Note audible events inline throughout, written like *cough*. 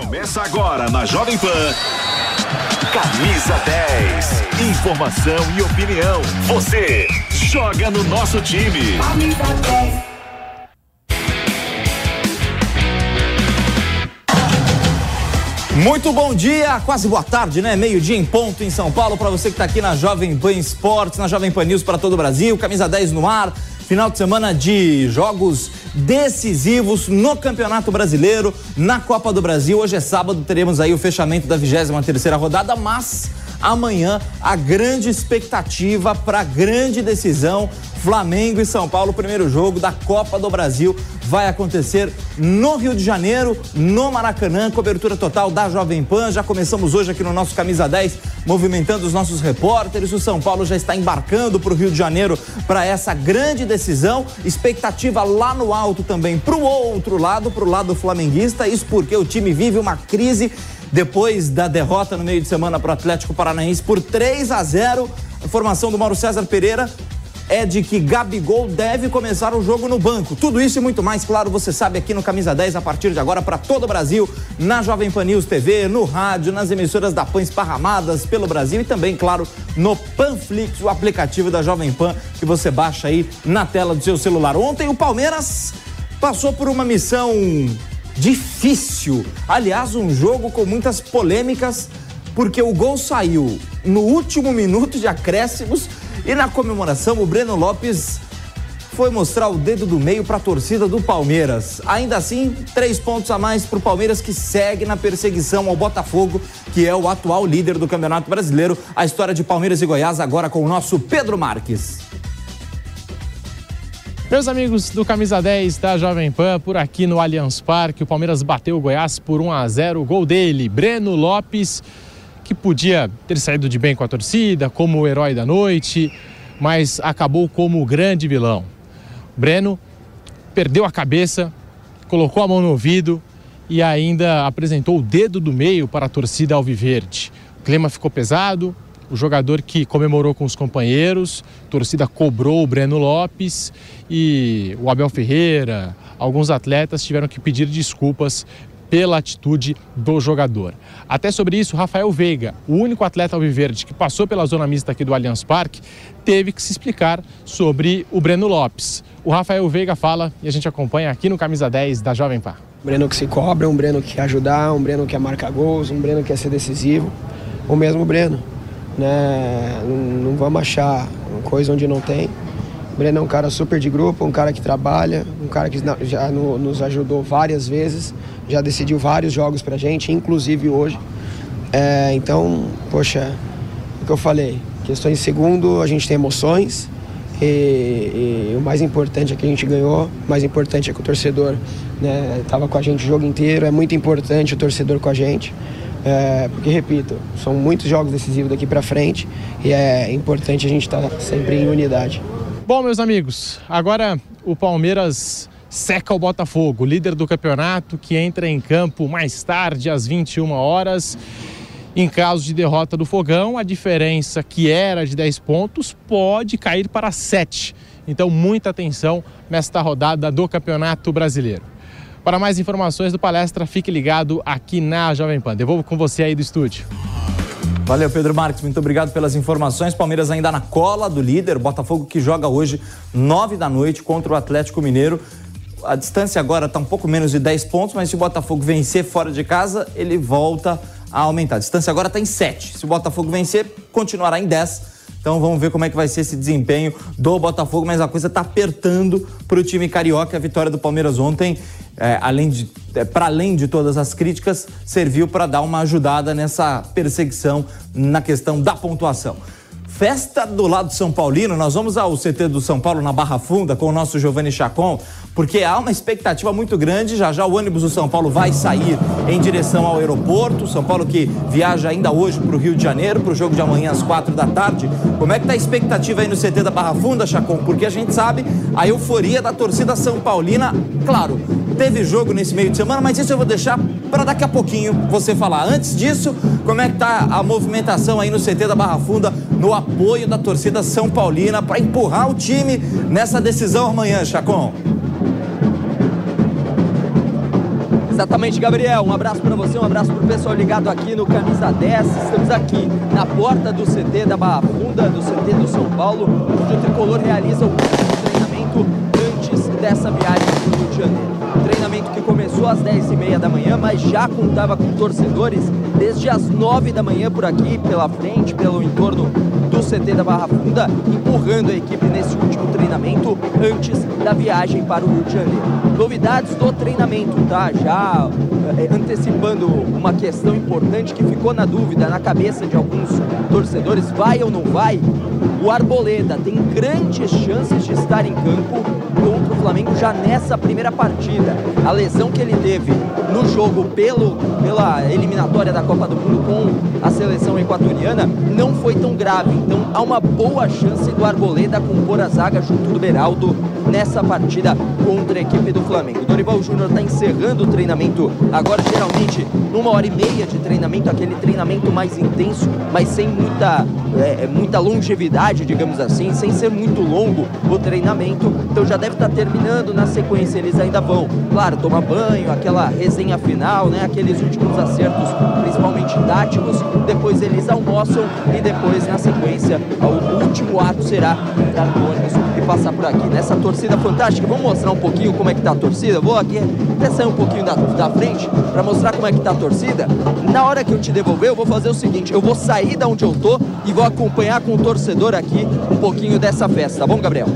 Começa agora na Jovem Pan. Camisa 10. Informação e opinião. Você joga no nosso time. Camisa 10. Muito bom dia, quase boa tarde, né? Meio-dia em ponto em São Paulo, para você que está aqui na Jovem Pan Esportes, na Jovem Pan News para todo o Brasil, camisa 10 no ar, final de semana de jogos decisivos no Campeonato Brasileiro, na Copa do Brasil. Hoje é sábado, teremos aí o fechamento da 23 terceira rodada, mas amanhã a grande expectativa para a grande decisão Flamengo e São Paulo, primeiro jogo da Copa do Brasil vai acontecer no Rio de Janeiro, no Maracanã, cobertura total da Jovem Pan. Já começamos hoje aqui no nosso Camisa 10, movimentando os nossos repórteres. O São Paulo já está embarcando para o Rio de Janeiro para essa grande decisão. Expectativa lá no alto também para o outro lado, para o lado flamenguista. Isso porque o time vive uma crise depois da derrota no meio de semana para o Atlético Paranaense por 3 a 0. Informação do Mauro César Pereira é de que Gabigol deve começar o jogo no banco. Tudo isso e muito mais, claro, você sabe aqui no Camisa 10 a partir de agora para todo o Brasil, na Jovem Pan News TV, no rádio, nas emissoras da Pan esparramadas pelo Brasil e também, claro, no Panflix, o aplicativo da Jovem Pan que você baixa aí na tela do seu celular. Ontem o Palmeiras passou por uma missão difícil. Aliás, um jogo com muitas polêmicas, porque o gol saiu no último minuto de acréscimos e na comemoração, o Breno Lopes foi mostrar o dedo do meio para a torcida do Palmeiras. Ainda assim, três pontos a mais para o Palmeiras que segue na perseguição ao Botafogo, que é o atual líder do Campeonato Brasileiro. A história de Palmeiras e Goiás agora com o nosso Pedro Marques. Meus amigos do Camisa 10 da Jovem Pan, por aqui no Allianz Parque, o Palmeiras bateu o Goiás por 1 a 0. O gol dele, Breno Lopes que podia ter saído de bem com a torcida, como o herói da noite, mas acabou como o grande vilão. Breno perdeu a cabeça, colocou a mão no ouvido e ainda apresentou o dedo do meio para a torcida alviverde. O clima ficou pesado, o jogador que comemorou com os companheiros, a torcida cobrou o Breno Lopes e o Abel Ferreira, alguns atletas tiveram que pedir desculpas pela atitude do jogador. Até sobre isso, Rafael Veiga, o único atleta alviverde que passou pela zona mista aqui do Allianz Parque, teve que se explicar sobre o Breno Lopes. O Rafael Veiga fala e a gente acompanha aqui no Camisa 10 da Jovem Pan. Um Breno que se cobra, um Breno que quer ajudar, um Breno que quer marcar gols, um Breno que quer ser decisivo, o mesmo Breno. Né? Não vamos achar coisa onde não tem. O Breno é um cara super de grupo, um cara que trabalha, um cara que já nos ajudou várias vezes já decidiu vários jogos pra gente, inclusive hoje. É, então, poxa, o que eu falei, questões segundo, a gente tem emoções. E, e, o mais importante é que a gente ganhou, o mais importante é que o torcedor estava né, com a gente o jogo inteiro, é muito importante o torcedor com a gente. É, porque, repito, são muitos jogos decisivos daqui para frente e é importante a gente estar tá sempre em unidade. Bom, meus amigos, agora o Palmeiras seca o Botafogo, líder do campeonato, que entra em campo mais tarde, às 21 horas. Em caso de derrota do Fogão, a diferença que era de 10 pontos pode cair para 7. Então, muita atenção nesta rodada do Campeonato Brasileiro. Para mais informações do palestra, fique ligado aqui na Jovem Pan. Devolvo com você aí do estúdio. Valeu, Pedro Marques. Muito obrigado pelas informações. Palmeiras ainda na cola do líder. Botafogo que joga hoje, 9 da noite, contra o Atlético Mineiro a distância agora está um pouco menos de 10 pontos, mas se o Botafogo vencer fora de casa, ele volta a aumentar. A distância agora está em 7. Se o Botafogo vencer, continuará em 10. Então vamos ver como é que vai ser esse desempenho do Botafogo, mas a coisa está apertando para o time carioca. A vitória do Palmeiras ontem, é, além de, é, para além de todas as críticas, serviu para dar uma ajudada nessa perseguição na questão da pontuação. Festa do lado São Paulino, nós vamos ao CT do São Paulo na Barra Funda com o nosso Giovanni Chacon porque há uma expectativa muito grande. Já já o ônibus do São Paulo vai sair em direção ao aeroporto. São Paulo que viaja ainda hoje para o Rio de Janeiro, para o jogo de amanhã às quatro da tarde. Como é que está a expectativa aí no CT da Barra Funda, Chacon? Porque a gente sabe a euforia da torcida São Paulina. Claro, teve jogo nesse meio de semana, mas isso eu vou deixar para daqui a pouquinho você falar. Antes disso, como é que está a movimentação aí no CT da Barra Funda, no apoio da torcida São Paulina para empurrar o time nessa decisão amanhã, Chacon? Exatamente, Gabriel. Um abraço para você, um abraço para o pessoal ligado aqui no Camisa 10. Estamos aqui na porta do CT da Barra Funda, do CT do São Paulo, onde o tricolor realiza o treinamento antes dessa viagem para o Rio de Janeiro. Treinamento que começou às 10h30 da manhã, mas já contava com torcedores desde as 9 da manhã por aqui, pela frente, pelo entorno do CT da Barra Funda, empurrando a equipe nesse último treinamento antes da viagem para o Rio de Janeiro. Novidades do treinamento, tá? Já é, antecipando uma questão importante que ficou na dúvida na cabeça de alguns torcedores, vai ou não vai? O Arboleda tem grandes chances de estar em campo contra o Flamengo já nessa primeira partida. A lesão que ele teve no jogo pelo, pela eliminatória da Copa do Mundo com a seleção equatoriana não foi tão grave. Então há uma boa chance do Arboleda compor a zaga junto do Beraldo nessa partida contra a equipe do Flamengo. Dorival Júnior está encerrando o treinamento agora, geralmente, numa hora e meia de treinamento, aquele treinamento mais intenso, mas sem muita, é, muita longevidade, digamos assim, sem ser muito longo o treinamento. Então já deve estar tá terminando, na sequência eles ainda vão, claro, tomar banho, aquela resenha final, né, aqueles últimos acertos, principalmente táticos. Depois eles almoçam e depois, na sequência, o último ato será dar ônibus e passar por aqui. Nessa torcida fantástica, vamos mostrar um pouquinho como é que tá a torcida. Vou aqui até sair um pouquinho da, da frente para mostrar como é que tá a torcida. Na hora que eu te devolver, eu vou fazer o seguinte: eu vou sair da onde eu tô e vou acompanhar com o torcedor aqui um pouquinho dessa festa, tá bom, Gabriel?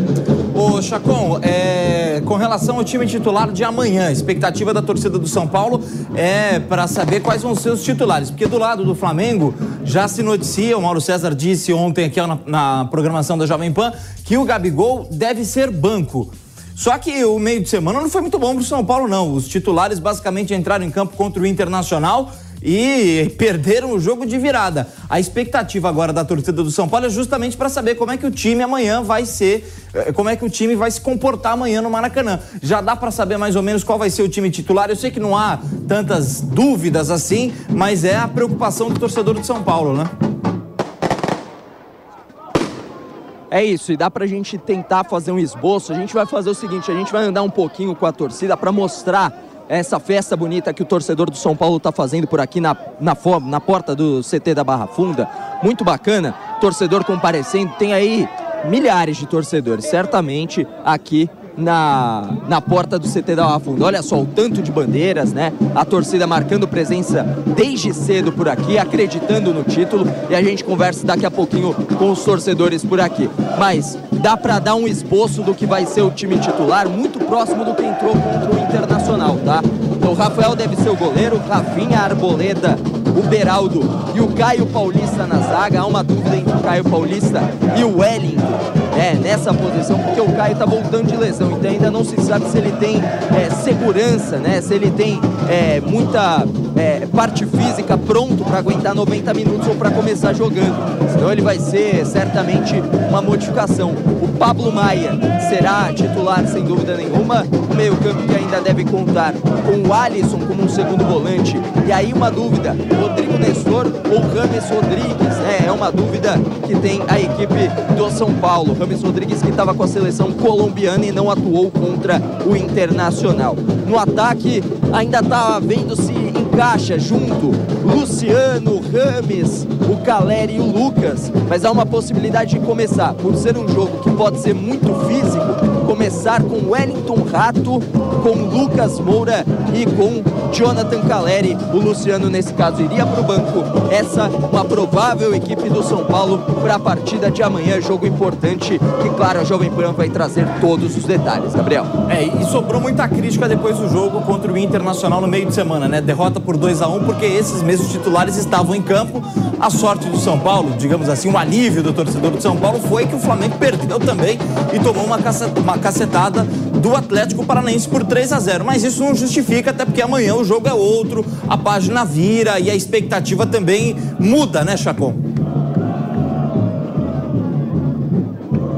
Ô, Chacon, é, com relação ao time titular de amanhã, a expectativa da torcida do São Paulo é para saber quais vão ser os titulares, porque do lado do Flamengo já se noticia, o Mauro César disse ontem aqui na, na programação da Jovem Pan, que o Gabigol deve ser banco. Só que o meio de semana não foi muito bom para o São Paulo, não. Os titulares basicamente entraram em campo contra o Internacional e perderam o jogo de virada. A expectativa agora da torcida do São Paulo é justamente para saber como é que o time amanhã vai ser, eh, como é que o time vai se comportar amanhã no Maracanã. Já dá para saber mais ou menos qual vai ser o time titular. Eu sei que não há tantas dúvidas assim, mas é a preocupação do torcedor do São Paulo, né? É isso, e dá pra gente tentar fazer um esboço. A gente vai fazer o seguinte, a gente vai andar um pouquinho com a torcida para mostrar essa festa bonita que o torcedor do São Paulo está fazendo por aqui na, na, na porta do CT da Barra Funda. Muito bacana, torcedor comparecendo. Tem aí milhares de torcedores, certamente aqui na, na porta do CT da Funda. Olha só o tanto de bandeiras, né? A torcida marcando presença desde cedo por aqui, acreditando no título. E a gente conversa daqui a pouquinho com os torcedores por aqui. Mas dá para dar um esboço do que vai ser o time titular, muito próximo do que entrou contra o Internacional, tá? Então Rafael deve ser o goleiro, Rafinha Arboleda, o Beraldo e o Caio Paulista na zaga. Há uma dúvida entre o Caio Paulista e o Wellington é, nessa posição, porque o Caio está voltando de lesão, então ainda não se sabe se ele tem é, segurança, né? Se ele tem é, muita é, parte física pronto para aguentar 90 minutos ou para começar jogando. Senão ele vai ser certamente uma modificação. O Pablo Maia será titular sem dúvida nenhuma. O meio-campo que ainda deve contar com o Alisson como um segundo volante. E aí uma dúvida: Rodrigo Nestor ou Rames Rodrigues? É, é uma dúvida que tem a equipe do São Paulo. Rames Rodrigues que estava com a seleção colombiana e não atuou contra o Internacional. No ataque ainda está vendo se encaixa junto Luciano, Rames, o Caleri e o Lucas, mas há uma possibilidade de começar, por ser um jogo que pode ser muito físico, começar com Wellington Rato, com Lucas Moura e com Jonathan Caleri. O Luciano, nesse caso, iria para o banco. Essa uma provável equipe do São Paulo para a partida de amanhã, jogo importante que, claro, a Jovem Pan vai trazer todos os detalhes. Gabriel. É, e sobrou muita crítica depois do jogo contra o Internacional no meio de semana, né? Derrota por 2 a 1 um, porque esses mesmos titulares estavam em campo. A sorte do São Paulo, digamos assim, um alívio do torcedor do São Paulo foi que o Flamengo perdeu também e tomou uma, uma cacetada do Atlético Paranaense por 3 a 0. Mas isso não justifica, até porque amanhã o jogo é outro, a página vira e a expectativa também muda, né, Chacon?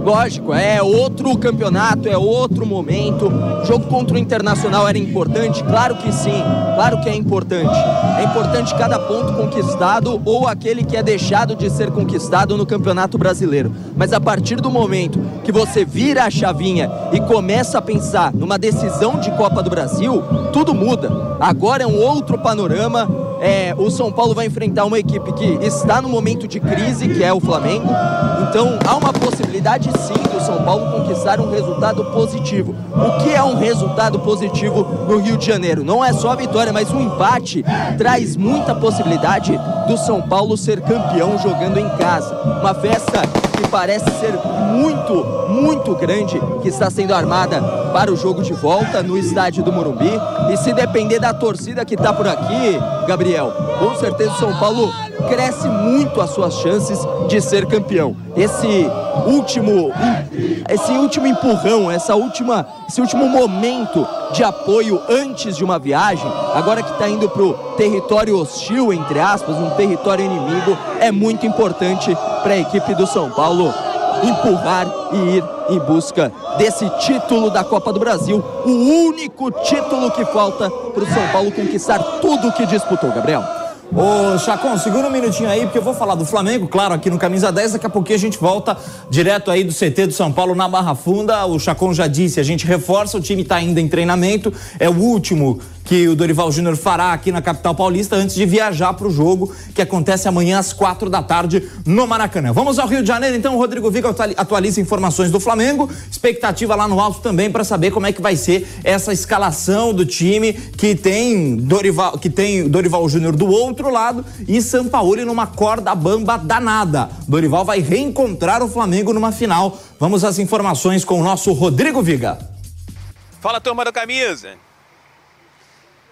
Lógico, é outro campeonato, é outro momento. O jogo contra o Internacional era importante? Claro que sim, claro que é importante. É importante cada ponto conquistado ou aquele que é deixado de ser conquistado no Campeonato Brasileiro. Mas a partir do momento que você vira a chavinha e começa a pensar numa decisão de Copa do Brasil, tudo muda. Agora é um outro panorama. É, o São Paulo vai enfrentar uma equipe que está no momento de crise, que é o Flamengo. Então há uma possibilidade sim do São Paulo conquistar um resultado positivo. O que é um resultado positivo no Rio de Janeiro? Não é só a vitória, mas um empate traz muita possibilidade do São Paulo ser campeão jogando em casa. Uma festa que parece ser muito, muito grande, que está sendo armada para o jogo de volta no estádio do Morumbi. E se depender da torcida que está por aqui, Gabriel, com certeza o São Paulo cresce muito as suas chances de ser campeão. Esse último, esse último empurrão, essa última, esse último momento de apoio antes de uma viagem, agora que está indo para o território hostil, entre aspas, um território inimigo, é muito importante para a equipe do São Paulo empurrar e ir em busca desse título da Copa do Brasil, o único título que falta para o São Paulo conquistar tudo o que disputou, Gabriel. Ô, Chacon, segura um minutinho aí, porque eu vou falar do Flamengo, claro, aqui no Camisa 10. Daqui a pouquinho a gente volta direto aí do CT do São Paulo na Barra Funda. O Chacon já disse, a gente reforça, o time está ainda em treinamento. É o último que o Dorival Júnior fará aqui na capital paulista antes de viajar para o jogo que acontece amanhã às quatro da tarde no Maracanã. Vamos ao Rio de Janeiro, então. O Rodrigo Viga atualiza informações do Flamengo. Expectativa lá no alto também para saber como é que vai ser essa escalação do time que tem Dorival, que tem Dorival Júnior do outro lado e São Paulo numa corda bamba danada. Dorival vai reencontrar o Flamengo numa final. Vamos às informações com o nosso Rodrigo Viga. Fala turma do camisa.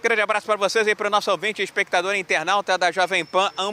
Grande abraço para vocês e para o nosso ouvinte espectador internauta da Jovem Pan. A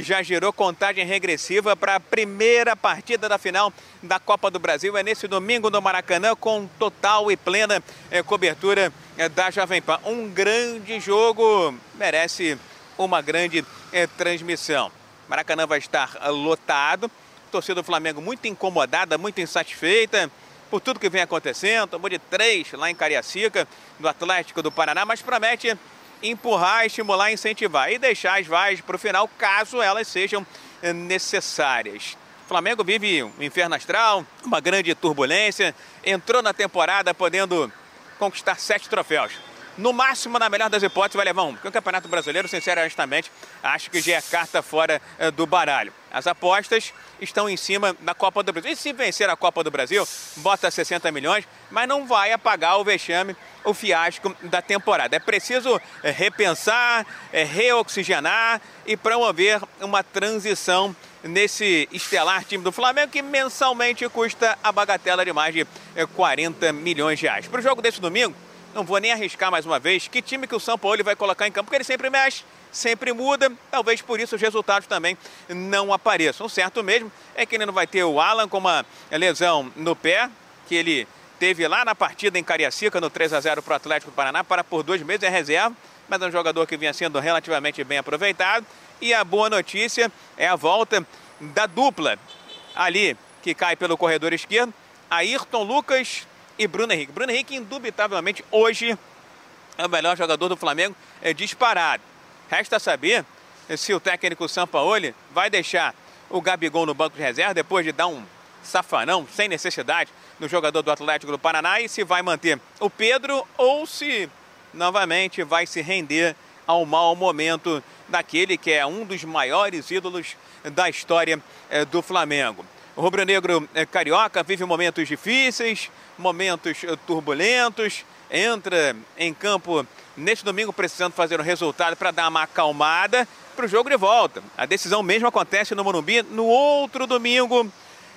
já girou contagem regressiva para a primeira partida da final da Copa do Brasil. É nesse domingo no Maracanã com total e plena é, cobertura é, da Jovem Pan. Um grande jogo merece uma grande é, transmissão. Maracanã vai estar lotado. torcida do Flamengo muito incomodada, muito insatisfeita por tudo que vem acontecendo. Tomou de três lá em Cariacica, do Atlético do Paraná, mas promete empurrar, estimular, incentivar e deixar as vagas para o final, caso elas sejam eh, necessárias. O Flamengo vive um inferno astral, uma grande turbulência, entrou na temporada podendo conquistar sete troféus. No máximo, na melhor das hipóteses, vai levar um. Porque o Campeonato Brasileiro, sinceramente, acho que já é carta fora eh, do baralho. As apostas estão em cima da Copa do Brasil. E se vencer a Copa do Brasil, bota 60 milhões, mas não vai apagar o vexame, o fiasco da temporada. É preciso eh, repensar, eh, reoxigenar e promover uma transição nesse estelar time do Flamengo que mensalmente custa a bagatela de mais de 40 milhões de reais. Para o jogo desse domingo, não vou nem arriscar mais uma vez que time que o São Paulo vai colocar em campo, porque ele sempre mexe, sempre muda. Talvez por isso os resultados também não apareçam. O certo mesmo é que ele não vai ter o Alan com uma lesão no pé, que ele teve lá na partida em Cariacica, no 3 a 0 para o Atlético do Paraná, para por dois meses é reserva, mas é um jogador que vinha sendo relativamente bem aproveitado. E a boa notícia é a volta da dupla ali, que cai pelo corredor esquerdo, Ayrton Lucas e Bruno Henrique. Bruno Henrique, indubitavelmente, hoje é o melhor jogador do Flamengo, é disparado. Resta saber se o técnico Sampaoli vai deixar o Gabigol no banco de reserva depois de dar um safanão sem necessidade no jogador do Atlético do Paraná e se vai manter o Pedro ou se novamente vai se render ao mau momento daquele que é um dos maiores ídolos da história eh, do Flamengo. O rubro-negro eh, carioca vive momentos difíceis, momentos eh, turbulentos, entra em campo neste domingo precisando fazer um resultado para dar uma acalmada para o jogo de volta. A decisão mesmo acontece no Morumbi no outro domingo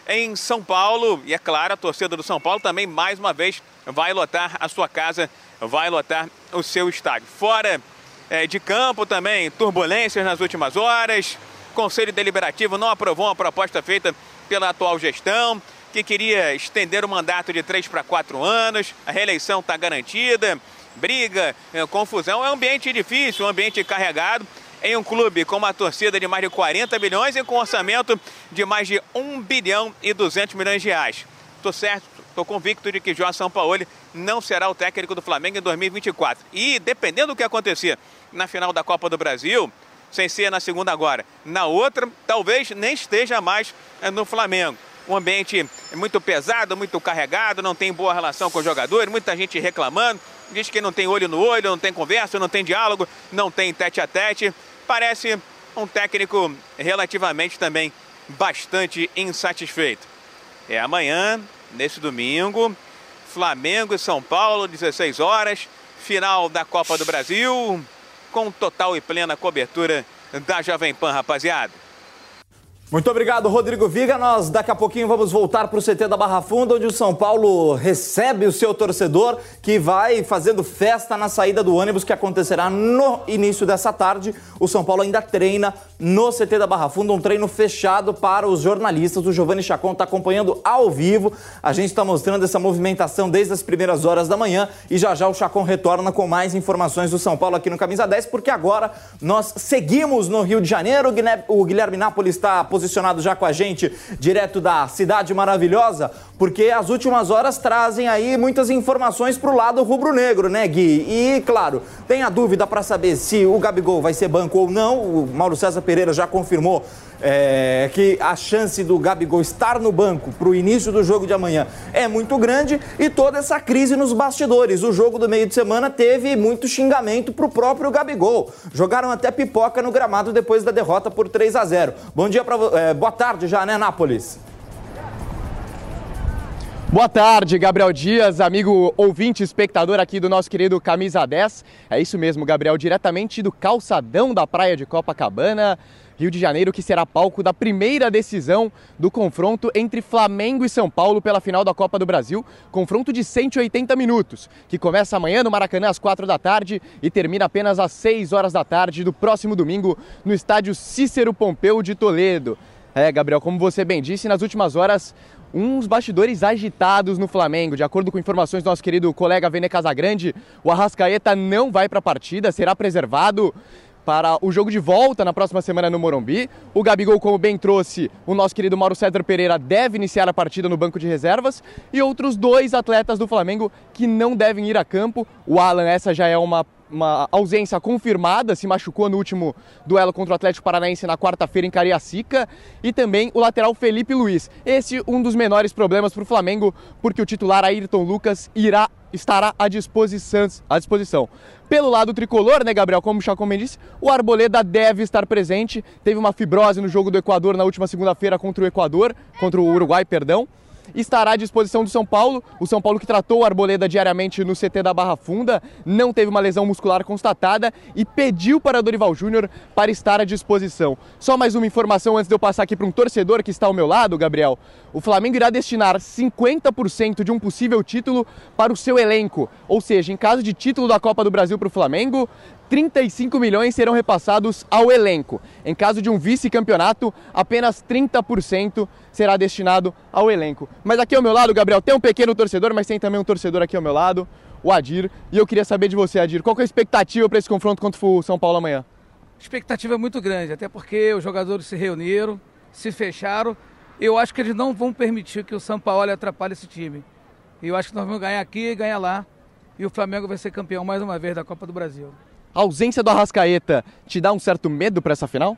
em São Paulo. E é claro, a torcida do São Paulo também mais uma vez vai lotar a sua casa, vai lotar o seu estádio. Fora é, de campo também, turbulências nas últimas horas. Conselho Deliberativo não aprovou uma proposta feita pela atual gestão que queria estender o mandato de três para quatro anos, a reeleição está garantida, briga, é, confusão, é um ambiente difícil, um ambiente carregado em um clube com uma torcida de mais de 40 milhões e com um orçamento de mais de 1 bilhão e 200 milhões de reais. Estou certo, estou convicto de que João Sampaoli não será o técnico do Flamengo em 2024. E dependendo do que acontecer na final da Copa do Brasil, sem ser na segunda agora, na outra, talvez nem esteja mais eh, no Flamengo. Um ambiente muito pesado, muito carregado, não tem boa relação com os jogadores, muita gente reclamando, diz que não tem olho no olho, não tem conversa, não tem diálogo, não tem tete a tete. Parece um técnico relativamente também bastante insatisfeito. É amanhã, nesse domingo, Flamengo e São Paulo, 16 horas, final da Copa do Brasil, com total e plena cobertura da Jovem Pan, rapaziada. Muito obrigado, Rodrigo Viga. Nós daqui a pouquinho vamos voltar para o CT da Barra Funda, onde o São Paulo recebe o seu torcedor, que vai fazendo festa na saída do ônibus que acontecerá no início dessa tarde. O São Paulo ainda treina no CT da Barra Funda, um treino fechado para os jornalistas. O Giovanni Chacon está acompanhando ao vivo. A gente está mostrando essa movimentação desde as primeiras horas da manhã e já já o Chacon retorna com mais informações do São Paulo aqui no Camisa 10, porque agora nós seguimos no Rio de Janeiro. O Guilherme Nápoles está posicionado já com a gente, direto da cidade maravilhosa, porque as últimas horas trazem aí muitas informações para o lado rubro-negro, né, Gui? E, claro, tem a dúvida para saber se o Gabigol vai ser banco ou não. O Mauro César Pereira já confirmou é, que a chance do Gabigol estar no banco para o início do jogo de amanhã é muito grande e toda essa crise nos bastidores. O jogo do meio de semana teve muito xingamento para o próprio Gabigol. Jogaram até pipoca no gramado depois da derrota por 3 a 0. Bom dia para é, boa tarde já, né, Nápoles? Boa tarde, Gabriel Dias, amigo ouvinte, espectador aqui do nosso querido Camisa 10. É isso mesmo, Gabriel, diretamente do calçadão da praia de Copacabana. Rio de Janeiro, que será palco da primeira decisão do confronto entre Flamengo e São Paulo pela final da Copa do Brasil. Confronto de 180 minutos, que começa amanhã no Maracanã às 4 da tarde e termina apenas às 6 horas da tarde do próximo domingo no estádio Cícero Pompeu de Toledo. É, Gabriel, como você bem disse, nas últimas horas uns bastidores agitados no Flamengo. De acordo com informações do nosso querido colega Vene Casagrande, o Arrascaeta não vai para a partida, será preservado para o jogo de volta na próxima semana no Morumbi. O Gabigol, como bem trouxe, o nosso querido Mauro César Pereira deve iniciar a partida no banco de reservas e outros dois atletas do Flamengo que não devem ir a campo. O Alan, essa já é uma uma ausência confirmada, se machucou no último duelo contra o Atlético Paranaense na quarta-feira em Cariacica, e também o lateral Felipe Luiz. Esse um dos menores problemas para o Flamengo, porque o titular Ayrton Lucas irá estará à disposição, à disposição. Pelo lado tricolor, né, Gabriel, como o Chacon disse, o Arboleda deve estar presente. Teve uma fibrose no jogo do Equador na última segunda-feira contra o Equador, contra o Uruguai, perdão estará à disposição do São Paulo. O São Paulo que tratou o Arboleda diariamente no CT da Barra Funda, não teve uma lesão muscular constatada e pediu para Dorival Júnior para estar à disposição. Só mais uma informação antes de eu passar aqui para um torcedor que está ao meu lado, Gabriel. O Flamengo irá destinar 50% de um possível título para o seu elenco. Ou seja, em caso de título da Copa do Brasil para o Flamengo, 35 milhões serão repassados ao elenco. Em caso de um vice-campeonato, apenas 30% será destinado ao elenco. Mas aqui ao meu lado, Gabriel, tem um pequeno torcedor, mas tem também um torcedor aqui ao meu lado, o Adir. E eu queria saber de você, Adir, qual é a expectativa para esse confronto contra o São Paulo amanhã? A expectativa é muito grande, até porque os jogadores se reuniram, se fecharam. Eu acho que eles não vão permitir que o São Paulo atrapalhe esse time. E eu acho que nós vamos ganhar aqui e ganhar lá. E o Flamengo vai ser campeão mais uma vez da Copa do Brasil. A ausência do Arrascaeta te dá um certo medo para essa final?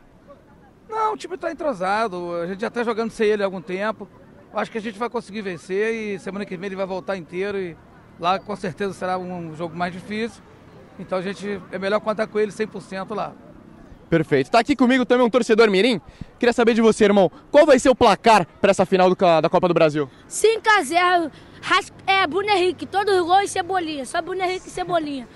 Não, o time está entrosado. A gente já está jogando sem ele há algum tempo. Acho que a gente vai conseguir vencer e semana que vem ele vai voltar inteiro e lá com certeza será um jogo mais difícil. Então a gente é melhor contar com ele 100% lá. Perfeito. Está aqui comigo também um torcedor mirim. Queria saber de você, irmão, qual vai ser o placar para essa final do, da Copa do Brasil? 5 a 0. É, Bruno Henrique, todos os gols e Cebolinha. Só Bruno Henrique e Cebolinha.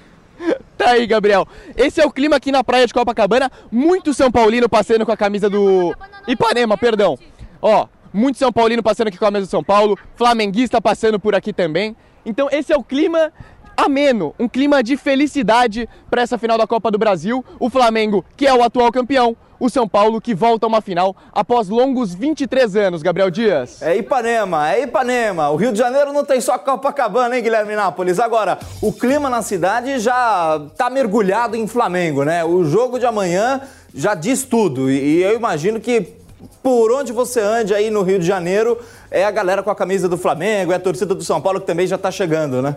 *laughs* Tá aí, Gabriel. Esse é o clima aqui na praia de Copacabana. Muito São Paulino passando com a camisa do Ipanema, perdão. Ó, muito São Paulino passando aqui com a camisa do São Paulo. Flamenguista passando por aqui também. Então esse é o clima ameno, um clima de felicidade para essa final da Copa do Brasil. O Flamengo, que é o atual campeão, o São Paulo que volta a uma final após longos 23 anos, Gabriel Dias. É Ipanema, é Ipanema. O Rio de Janeiro não tem só Copacabana, hein, Guilherme Nápoles? Agora, o clima na cidade já está mergulhado em Flamengo, né? O jogo de amanhã já diz tudo. E, eu imagino que por onde você ande aí no Rio de Janeiro, é a galera com a camisa do Flamengo, é a torcida do São Paulo que também já está chegando, né?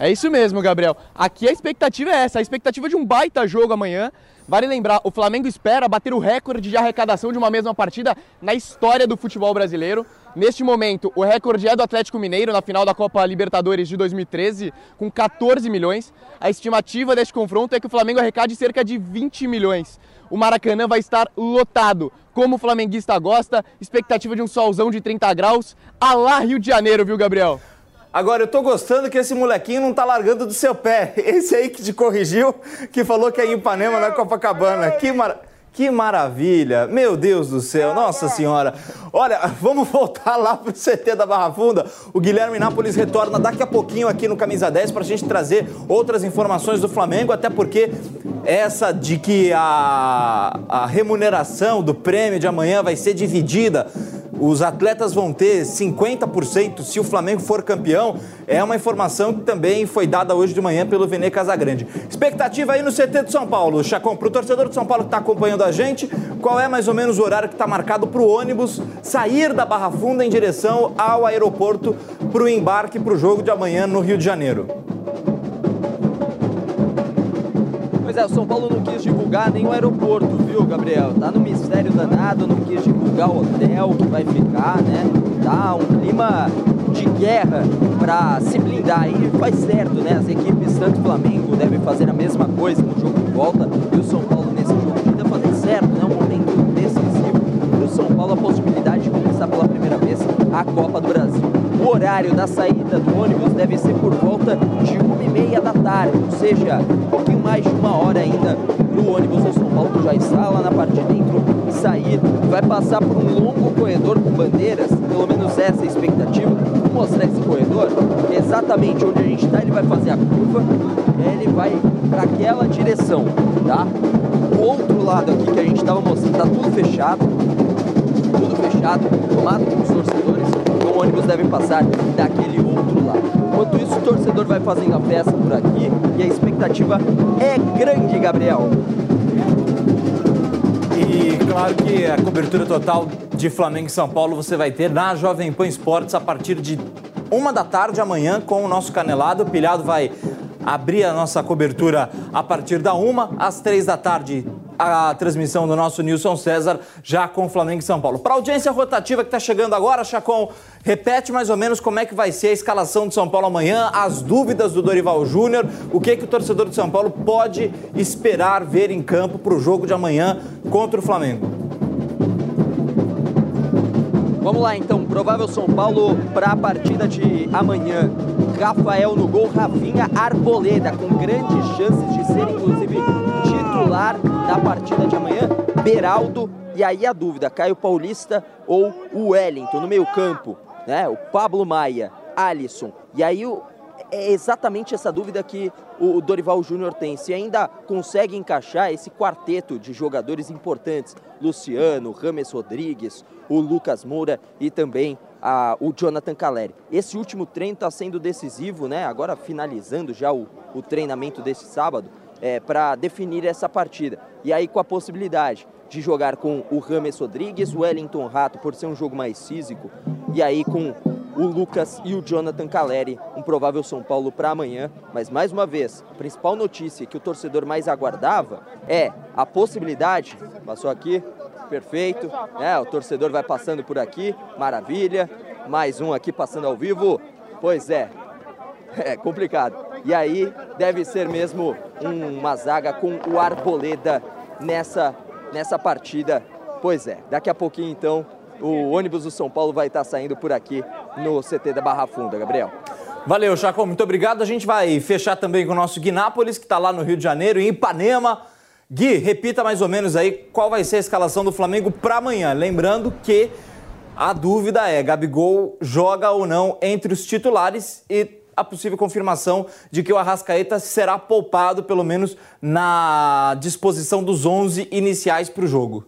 É isso mesmo, Gabriel. Aqui a expectativa é essa, a expectativa de um baita jogo amanhã. Vale lembrar, o Flamengo espera bater o recorde de arrecadação de uma mesma partida na história do futebol brasileiro. Neste momento, o recorde é do Atlético Mineiro na final da Copa Libertadores de 2013, com 14 milhões. A estimativa deste confronto é que o Flamengo arrecade cerca de 20 milhões. O Maracanã vai estar lotado. Como o flamenguista gosta, expectativa de um solzão de 30 graus. Alá Rio de Janeiro, viu, Gabriel? Agora, eu tô gostando que esse molequinho não tá largando do seu pé. *laughs* Esse aí que te corrigiu, que falou que é em Ipanema, na Copacabana. Que maravilha. Que maravilha! Meu Deus do céu, nossa senhora! Olha, *laughs* vamos voltar lá pro CT da Barra Funda. O Guilherme Nápoles retorna daqui a pouquinho aqui no Camisa 10 para a gente trazer outras informações do Flamengo, até porque essa de que a, a remuneração do prêmio de amanhã vai ser dividida os atletas vão ter 50% se o Flamengo for campeão. É uma informação que também foi dada hoje de manhã pelo Vene Casagrande. Expectativa aí no CT de São Paulo, Chacon, para o torcedor de São Paulo que está acompanhando a gente, qual é mais ou menos o horário que está marcado para o ônibus sair da Barra Funda em direção ao aeroporto para o embarque para o jogo de amanhã no Rio de Janeiro? É, o São Paulo não quis divulgar nem o aeroporto, viu, Gabriel? Tá no mistério danado, não quis divulgar o hotel que vai ficar, né? Tá um clima de guerra para se blindar. E faz certo, né? As equipes, tanto Flamengo, devem fazer a mesma coisa no jogo de volta e o São Paulo nesse jogo de fazer certo, né? Um momento decisivo pro São Paulo a possibilidade a Copa do Brasil. O horário da saída do ônibus deve ser por volta de uma e meia da tarde, ou seja, um pouquinho mais de uma hora ainda o ônibus do São Paulo já está lá na parte de dentro sair. Vai passar por um longo corredor com bandeiras, pelo menos essa é a expectativa. Vou mostrar esse corredor, exatamente onde a gente está, ele vai fazer a curva, ele vai para aquela direção, tá? O outro lado aqui que a gente estava mostrando, está tudo fechado, tudo fechado, tomado com os ônibus deve passar daquele outro lado. Enquanto isso, o torcedor vai fazendo a festa por aqui e a expectativa é grande, Gabriel. E claro que a cobertura total de Flamengo e São Paulo você vai ter na Jovem Pan Esportes a partir de uma da tarde amanhã com o nosso canelado. O Pilhado vai abrir a nossa cobertura a partir da uma às três da tarde a transmissão do nosso Nilson César, já com Flamengo e São Paulo. Para a audiência rotativa que está chegando agora, Chacon, repete mais ou menos como é que vai ser a escalação de São Paulo amanhã, as dúvidas do Dorival Júnior, o que, que o torcedor de São Paulo pode esperar ver em campo para o jogo de amanhã contra o Flamengo. Vamos lá então, provável São Paulo para a partida de amanhã. Rafael no gol, Rafinha Arboleda, com grandes chances de ser inclusive titular da partida de amanhã, Beraldo. E aí a dúvida, Caio Paulista ou o Wellington no meio campo, né? O Pablo Maia, Alisson. E aí o, é exatamente essa dúvida que o Dorival Júnior tem. Se ainda consegue encaixar esse quarteto de jogadores importantes, Luciano, Rames Rodrigues, o Lucas Moura e também a, o Jonathan Caleri. Esse último treino está sendo decisivo, né? Agora finalizando já o, o treinamento desse sábado, é, para definir essa partida. E aí com a possibilidade de jogar com o Rames Rodrigues, o Wellington Rato, por ser um jogo mais físico, e aí com o Lucas e o Jonathan Caleri, um provável São Paulo para amanhã. Mas mais uma vez, a principal notícia que o torcedor mais aguardava é a possibilidade, passou aqui, perfeito, né? O torcedor vai passando por aqui, maravilha. Mais um aqui passando ao vivo. Pois é, *laughs* é complicado. E aí deve ser mesmo uma zaga com o Arboleda nessa, nessa partida. Pois é, daqui a pouquinho então o ônibus do São Paulo vai estar saindo por aqui no CT da Barra Funda, Gabriel. Valeu, Chacon, muito obrigado. A gente vai fechar também com o nosso Guinápolis, que está lá no Rio de Janeiro, em Ipanema. Gui, repita mais ou menos aí qual vai ser a escalação do Flamengo para amanhã. Lembrando que a dúvida é: Gabigol joga ou não entre os titulares e a possível confirmação de que o Arrascaeta será poupado, pelo menos na disposição dos 11 iniciais para o jogo.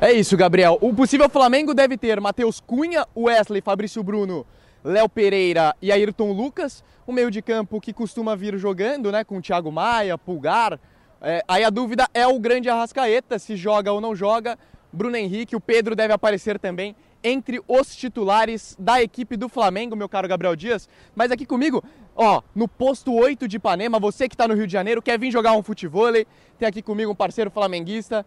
É isso, Gabriel. O possível Flamengo deve ter Matheus Cunha, Wesley, Fabrício Bruno, Léo Pereira e Ayrton Lucas. O meio de campo que costuma vir jogando, né? Com Thiago Maia, Pulgar. É, aí a dúvida é o grande Arrascaeta, se joga ou não joga. Bruno Henrique, o Pedro deve aparecer também entre os titulares da equipe do Flamengo, meu caro Gabriel Dias. Mas aqui comigo, ó, no posto 8 de Ipanema, você que está no Rio de Janeiro, quer vir jogar um futebol, tem aqui comigo um parceiro flamenguista.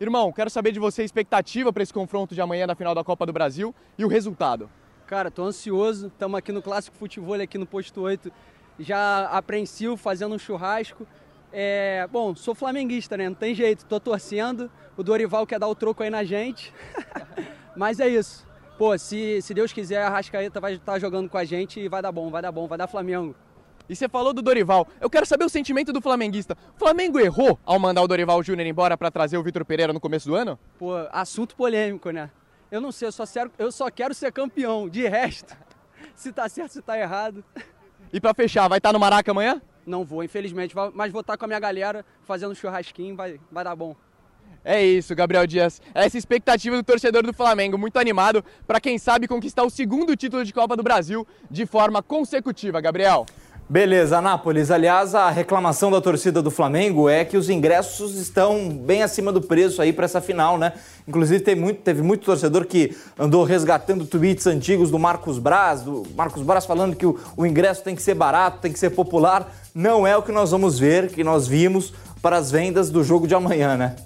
Irmão, quero saber de você a expectativa para esse confronto de amanhã na final da Copa do Brasil e o resultado. Cara, tô ansioso, estamos aqui no Clássico Futebol, aqui no posto 8, já apreensivo, fazendo um churrasco. É, bom, sou flamenguista, né? Não tem jeito, tô torcendo. O Dorival quer dar o troco aí na gente. *laughs* Mas é isso. Pô, se, se Deus quiser, a Rascaeta vai estar jogando com a gente e vai dar bom, vai dar bom, vai dar Flamengo. E você falou do Dorival. Eu quero saber o sentimento do flamenguista. O Flamengo errou ao mandar o Dorival Júnior embora para trazer o Vitor Pereira no começo do ano? Pô, assunto polêmico, né? Eu não sei, eu só, quero, eu só quero ser campeão. De resto, *laughs* se tá certo, se tá errado. E para fechar, vai estar tá no Maraca amanhã? Não vou, infelizmente, mas vou estar tá com a minha galera fazendo churrasquinho, vai, vai dar bom. É isso, Gabriel Dias. Essa expectativa do torcedor do Flamengo, muito animado para quem sabe conquistar o segundo título de Copa do Brasil de forma consecutiva, Gabriel. Beleza, Anápolis. Aliás, a reclamação da torcida do Flamengo é que os ingressos estão bem acima do preço aí para essa final, né? Inclusive, teve muito, teve muito torcedor que andou resgatando tweets antigos do Marcos Braz, do Marcos Braz falando que o, o ingresso tem que ser barato, tem que ser popular. Não é o que nós vamos ver, que nós vimos para as vendas do jogo de amanhã, né?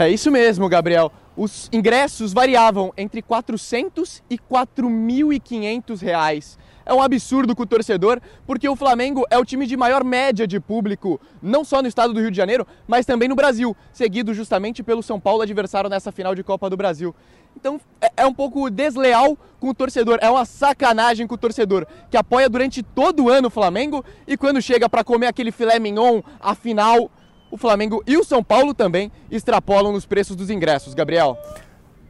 É isso mesmo, Gabriel. Os ingressos variavam entre 400 e 4.500 reais. É um absurdo com o torcedor, porque o Flamengo é o time de maior média de público, não só no estado do Rio de Janeiro, mas também no Brasil, seguido justamente pelo São Paulo, adversário nessa final de Copa do Brasil. Então é, é um pouco desleal com o torcedor, é uma sacanagem com o torcedor, que apoia durante todo o ano o Flamengo e quando chega para comer aquele filé mignon, a final o Flamengo e o São Paulo também extrapolam nos preços dos ingressos. Gabriel.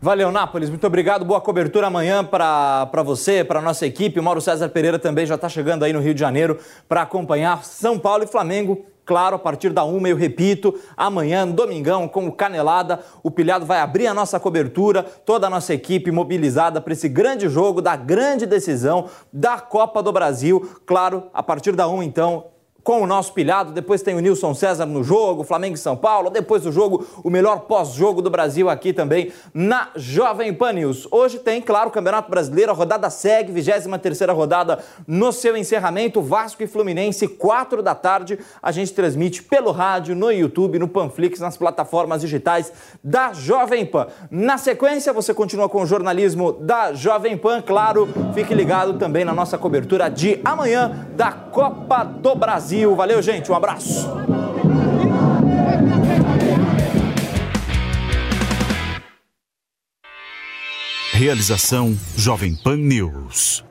Valeu, Nápoles. Muito obrigado. Boa cobertura amanhã para você, para nossa equipe. Mauro César Pereira também já está chegando aí no Rio de Janeiro para acompanhar São Paulo e Flamengo. Claro, a partir da uma, eu repito, amanhã, domingão, com o Canelada, o Pilhado vai abrir a nossa cobertura, toda a nossa equipe mobilizada para esse grande jogo da grande decisão da Copa do Brasil. Claro, a partir da uma, então, com o nosso pilhado. Depois tem o Nilson César no jogo, Flamengo e São Paulo. Depois do jogo, o melhor pós-jogo do Brasil aqui também na Jovem Pan News. Hoje tem, claro, o Campeonato Brasileiro, a rodada segue, 23 rodada no seu encerramento. Vasco e Fluminense, 4 da tarde. A gente transmite pelo rádio, no YouTube, no Panflix, nas plataformas digitais da Jovem Pan. Na sequência, você continua com o jornalismo da Jovem Pan, claro. Fique ligado também na nossa cobertura de amanhã da Copa do Brasil. Brasil. Valeu, gente. Um abraço. Realização Jovem Pan News.